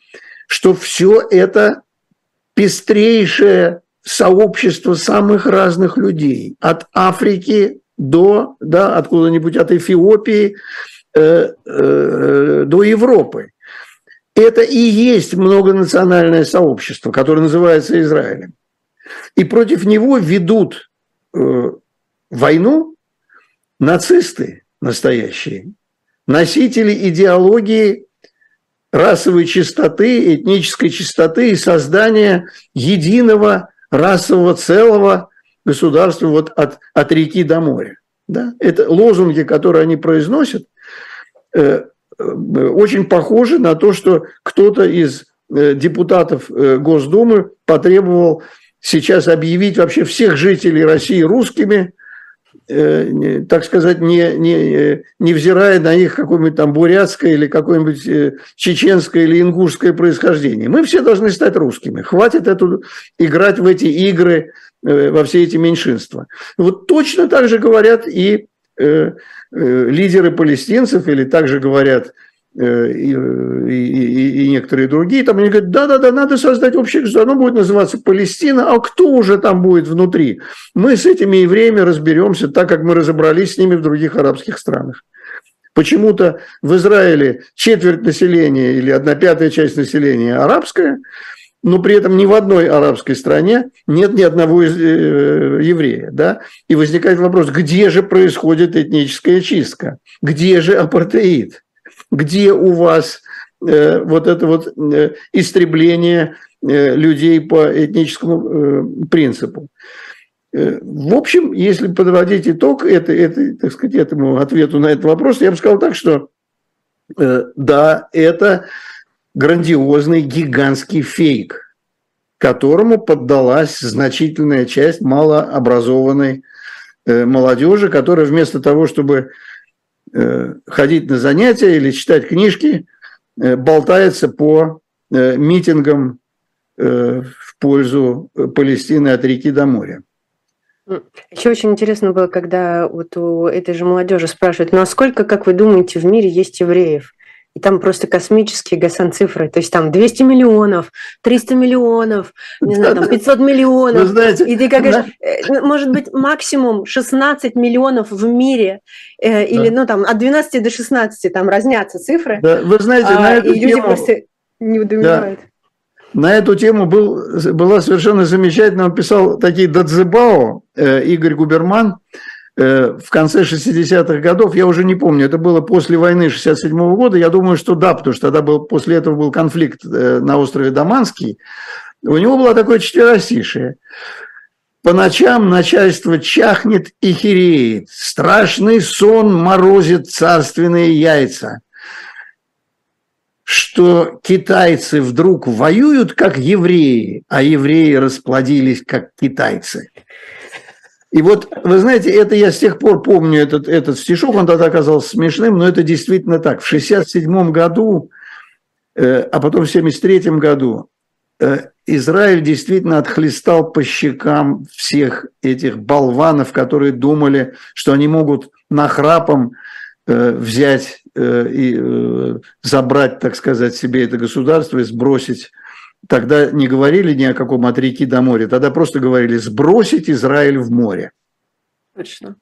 что все это пестрейшее сообщество самых разных людей, от Африки до, да, откуда-нибудь от Эфиопии, Э, э, до Европы. Это и есть многонациональное сообщество, которое называется Израилем. И против него ведут э, войну нацисты настоящие, носители идеологии расовой чистоты, этнической чистоты и создания единого расового целого государства вот от, от реки до моря. Да? Это лозунги, которые они произносят, Э, очень похоже на то, что кто-то из э, депутатов Госдумы потребовал сейчас объявить вообще всех жителей России русскими, так сказать, не, не, невзирая на их какое-нибудь там бурятское или какое-нибудь чеченское или ингушское происхождение. Мы все должны стать русскими. Хватит эту, играть в эти игры, во все эти меньшинства. Вот точно так же говорят и Э, лидеры палестинцев, или также говорят э, и, и, и некоторые другие, там они говорят, да-да-да, надо создать общее государство, оно будет называться Палестина, а кто уже там будет внутри? Мы с этими евреями разберемся, так как мы разобрались с ними в других арабских странах. Почему-то в Израиле четверть населения или одна пятая часть населения арабская, но при этом ни в одной арабской стране нет ни одного э, еврея. Да? И возникает вопрос, где же происходит этническая чистка? Где же апартеид? Где у вас э, вот это вот э, истребление э, людей по этническому э, принципу? Э, в общем, если подводить итог это, это, так сказать, этому ответу на этот вопрос, я бы сказал так, что э, да, это грандиозный, гигантский фейк, которому поддалась значительная часть малообразованной э, молодежи, которая вместо того, чтобы э, ходить на занятия или читать книжки, э, болтается по митингам в пользу Палестины от реки до моря. Еще очень интересно было, когда вот у этой же молодежи спрашивают, ну а сколько, как вы думаете, в мире есть евреев? И там просто космические Гасан цифры. То есть там 200 миллионов, 300 миллионов, не знаю, там 500 миллионов. Вы знаете, и ты как да. может быть, максимум 16 миллионов в мире, э, или, да. ну, там, от 12 до 16 там разнятся цифры. Да, вы знаете, а, на эту и тему... люди просто не удовлетворяют. Да. На эту тему был, была совершенно замечательно, он писал такие Дадзебао, э, Игорь Губерман, Э, в конце 60-х годов, я уже не помню, это было после войны 67 -го года, я думаю, что да, потому что тогда был, после этого был конфликт э, на острове Даманский, у него было такое четверостишее. По ночам начальство чахнет и хереет, страшный сон морозит царственные яйца. Что китайцы вдруг воюют, как евреи, а евреи расплодились, как китайцы. И вот, вы знаете, это я с тех пор помню этот, этот стишок, он тогда оказался смешным, но это действительно так. В 1967 году, э, а потом в 1973 году э, Израиль действительно отхлестал по щекам всех этих болванов, которые думали, что они могут нахрапом э, взять э, и забрать, так сказать, себе это государство и сбросить тогда не говорили ни о каком от реки до моря, тогда просто говорили сбросить Израиль в море. Точно.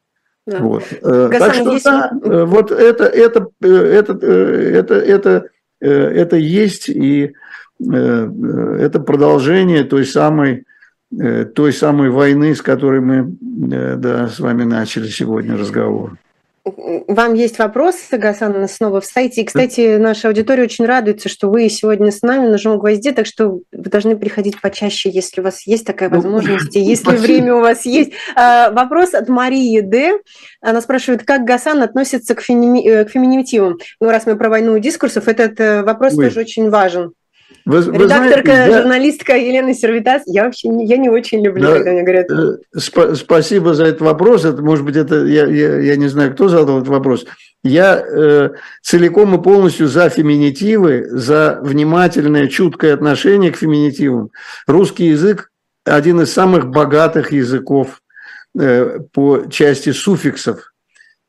Да. Вот. Гасан, э, так что есть... да, э, вот это, это, э, это, это, это, это есть и это продолжение той самой, той самой войны, с которой мы да, с вами начали сегодня разговор. Вам есть вопросы, Гасан, снова в сайте. И, кстати, наша аудитория очень радуется, что вы сегодня с нами на «Живом гвозде», так что вы должны приходить почаще, если у вас есть такая ну, возможность, и если время у вас есть. А, вопрос от Марии Д. Она спрашивает, как Гасан относится к, фемини... Э, к феминитивам? Ну, раз мы про войну дискурсов, этот э, вопрос Ой. тоже очень важен. Вы, Редакторка, знаете, журналистка Елена Сервитас, я вообще не, я не очень люблю, да, когда мне говорят. Э, сп- спасибо за этот вопрос. Это, может быть, это я, я, я не знаю, кто задал этот вопрос. Я э, целиком и полностью за феминитивы, за внимательное, чуткое отношение к феминитивам. Русский язык один из самых богатых языков э, по части суффиксов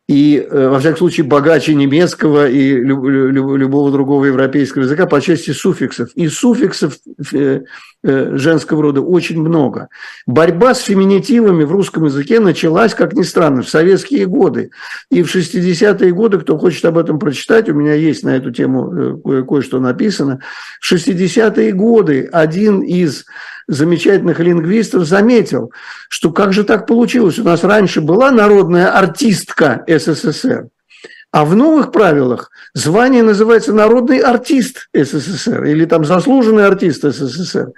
и, э, во всяком случае, богаче немецкого и любого другого европейского языка по части суффиксов. И суффиксов э, э, женского рода очень много. Борьба с феминитивами в русском языке началась, как ни странно, в советские годы. И в 60-е годы, кто хочет об этом прочитать, у меня есть на эту тему кое-что написано. В 60-е годы один из замечательных лингвистов заметил, что как же так получилось? У нас раньше была народная артистка СССР, а в новых правилах звание называется народный артист СССР или там заслуженный артист СССР.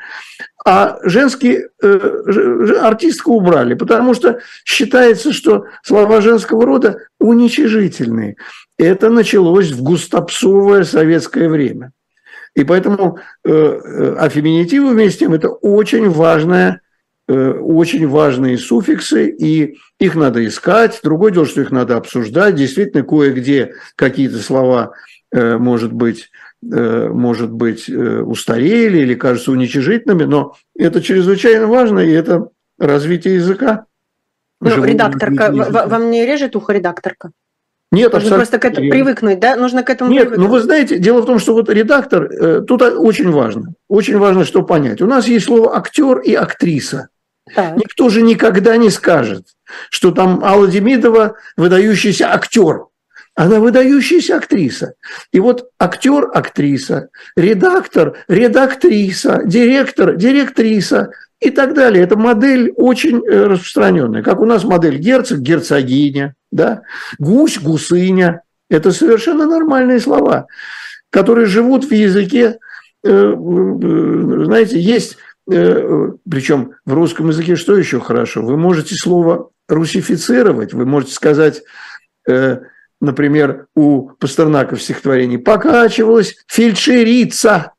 А женский э, артистку убрали, потому что считается, что слова женского рода уничижительные. Это началось в густопсовое советское время. И поэтому э, э, а феминитивы вместе с тем это очень важная э, очень важные суффиксы, и их надо искать. Другое дело, что их надо обсуждать. Действительно, кое-где какие-то слова, может быть, может быть, устарели или кажутся уничижительными, но это чрезвычайно важно, и это развитие языка. Ну, редакторка, вам не режет ухо редакторка? Нет, Нужно просто к этому привыкнуть, да? Нужно к этому Нет, привыкнуть. ну вы знаете, дело в том, что вот редактор, э, тут очень важно, очень важно, что понять. У нас есть слово актер и актриса. Так. Никто же никогда не скажет, что там Алла Демидова выдающийся актер. Она выдающаяся актриса. И вот актер, актриса, редактор, редактриса, директор, директриса и так далее. Это модель очень э, распространенная. Как у нас модель герцог, герцогиня, да? гусь, гусыня. Это совершенно нормальные слова, которые живут в языке, э, э, знаете, есть, причем в русском языке что еще хорошо? Вы можете слово русифицировать, вы можете сказать, например, у Пастернака в стихотворении «покачивалась фельдшерица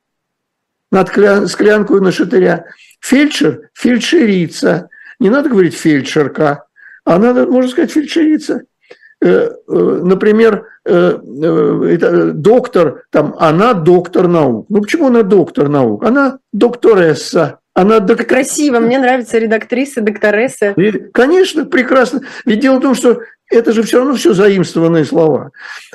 над склянкой на шатыря». Фельдшер – фельдшерица. Не надо говорить фельдшерка, а надо, можно сказать, фельдшерица. Э, э, например, э, доктор, там, она доктор наук. Ну, почему она доктор наук? Она докторесса. Она док... Красиво, мне нравится редактриса, докторесса. Конечно, прекрасно. Ведь дело в том, что это же все равно все заимствованные слова.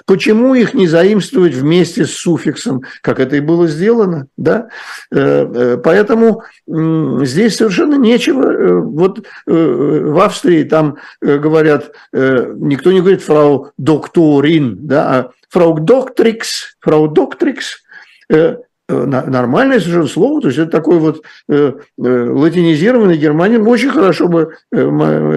Почему их не заимствовать вместе с суффиксом, как это и было сделано? Да? Э, э, поэтому здесь совершенно нечего. Э, вот в Австрии там говорят, никто не говорит фрау докторин, да, а фрау доктрикс, фрау доктрикс нормальное совершенно слово, то есть это такой вот э, э, латинизированный германин, очень хорошо бы э,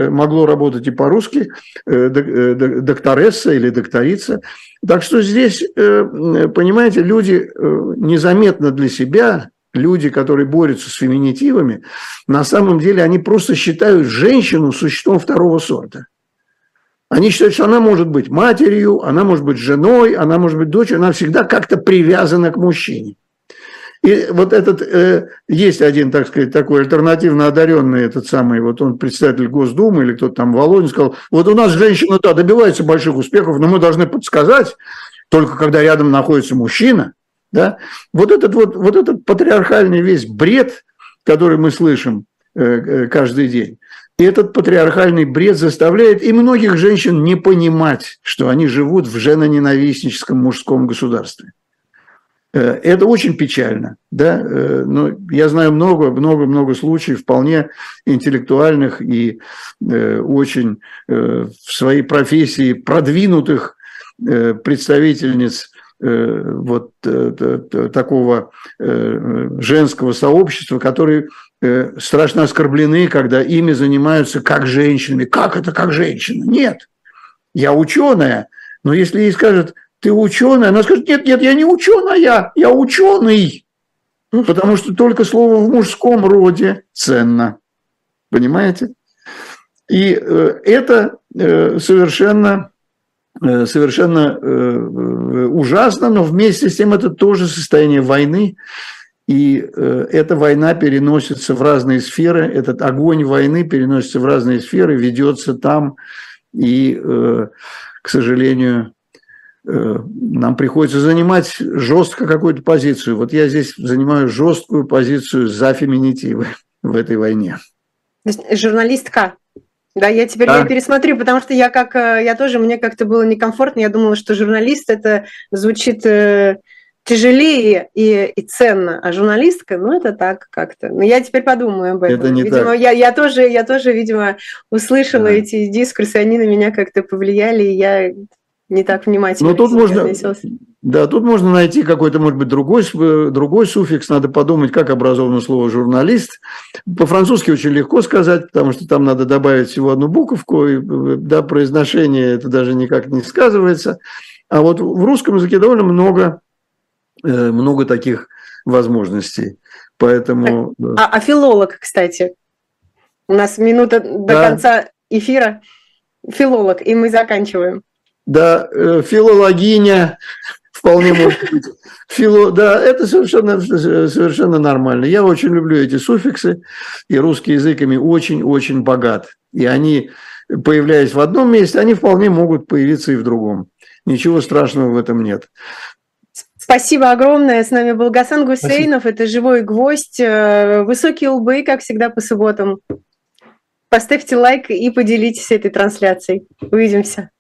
могло работать и по-русски, э, докторесса или докторица. Так что здесь, э, понимаете, люди э, незаметно для себя, люди, которые борются с феминитивами, на самом деле они просто считают женщину существом второго сорта. Они считают, что она может быть матерью, она может быть женой, она может быть дочерью, она всегда как-то привязана к мужчине. И вот этот, э, есть один, так сказать, такой альтернативно одаренный, этот самый, вот он представитель Госдумы или кто-то там, Володин, сказал, вот у нас женщина, да, добивается больших успехов, но мы должны подсказать, только когда рядом находится мужчина, да, вот этот вот, вот этот патриархальный весь бред, который мы слышим э, э, каждый день, и этот патриархальный бред заставляет и многих женщин не понимать, что они живут в женоненавистническом мужском государстве. Э, это очень печально, да, э, но я знаю много, много, много случаев вполне интеллектуальных и э, очень в своей профессии продвинутых представительниц вот такого женского сообщества, которые страшно оскорблены, когда ими занимаются как женщинами. Как это как женщина? Нет, я ученая, но если ей скажут, ты ученый? Она скажет, нет, нет, я не ученая, я ученый. Потому что только слово в мужском роде ценно. Понимаете? И э, это э, совершенно, э, совершенно ужасно, но вместе с тем это тоже состояние войны. И эта война переносится в разные сферы, этот огонь войны переносится в разные сферы, ведется там. И, к сожалению, нам приходится занимать жестко какую-то позицию. Вот я здесь занимаю жесткую позицию за феминитивы в этой войне. Журналистка. Да, я теперь да. я пересмотрю, потому что я как э, я тоже мне как-то было некомфортно. Я думала, что журналист это звучит э, тяжелее и, и ценно, а журналистка, ну это так как-то. Но я теперь подумаю об этом. Это не видимо, так. Я, я тоже, я тоже, видимо, услышала да. эти дискурсы, они на меня как-то повлияли, и я не так внимательно. Но тут можно, да, тут можно найти какой-то, может быть, другой, другой суффикс. Надо подумать, как образовано слово журналист. По-французски очень легко сказать, потому что там надо добавить всего одну буковку, и да, произношение это даже никак не сказывается. А вот в русском языке довольно много, э, много таких возможностей. Поэтому. А, а филолог, кстати, у нас минута до да. конца эфира. Филолог, и мы заканчиваем да, э, филологиня, вполне может быть. Фило, да, это совершенно, совершенно нормально. Я очень люблю эти суффиксы, и русский язык ими очень-очень богат. И они, появляясь в одном месте, они вполне могут появиться и в другом. Ничего страшного в этом нет. Спасибо огромное. С нами был Гасан Гусейнов. Спасибо. Это «Живой гвоздь». Э, высокие лбы, как всегда, по субботам. Поставьте лайк и поделитесь этой трансляцией. Увидимся.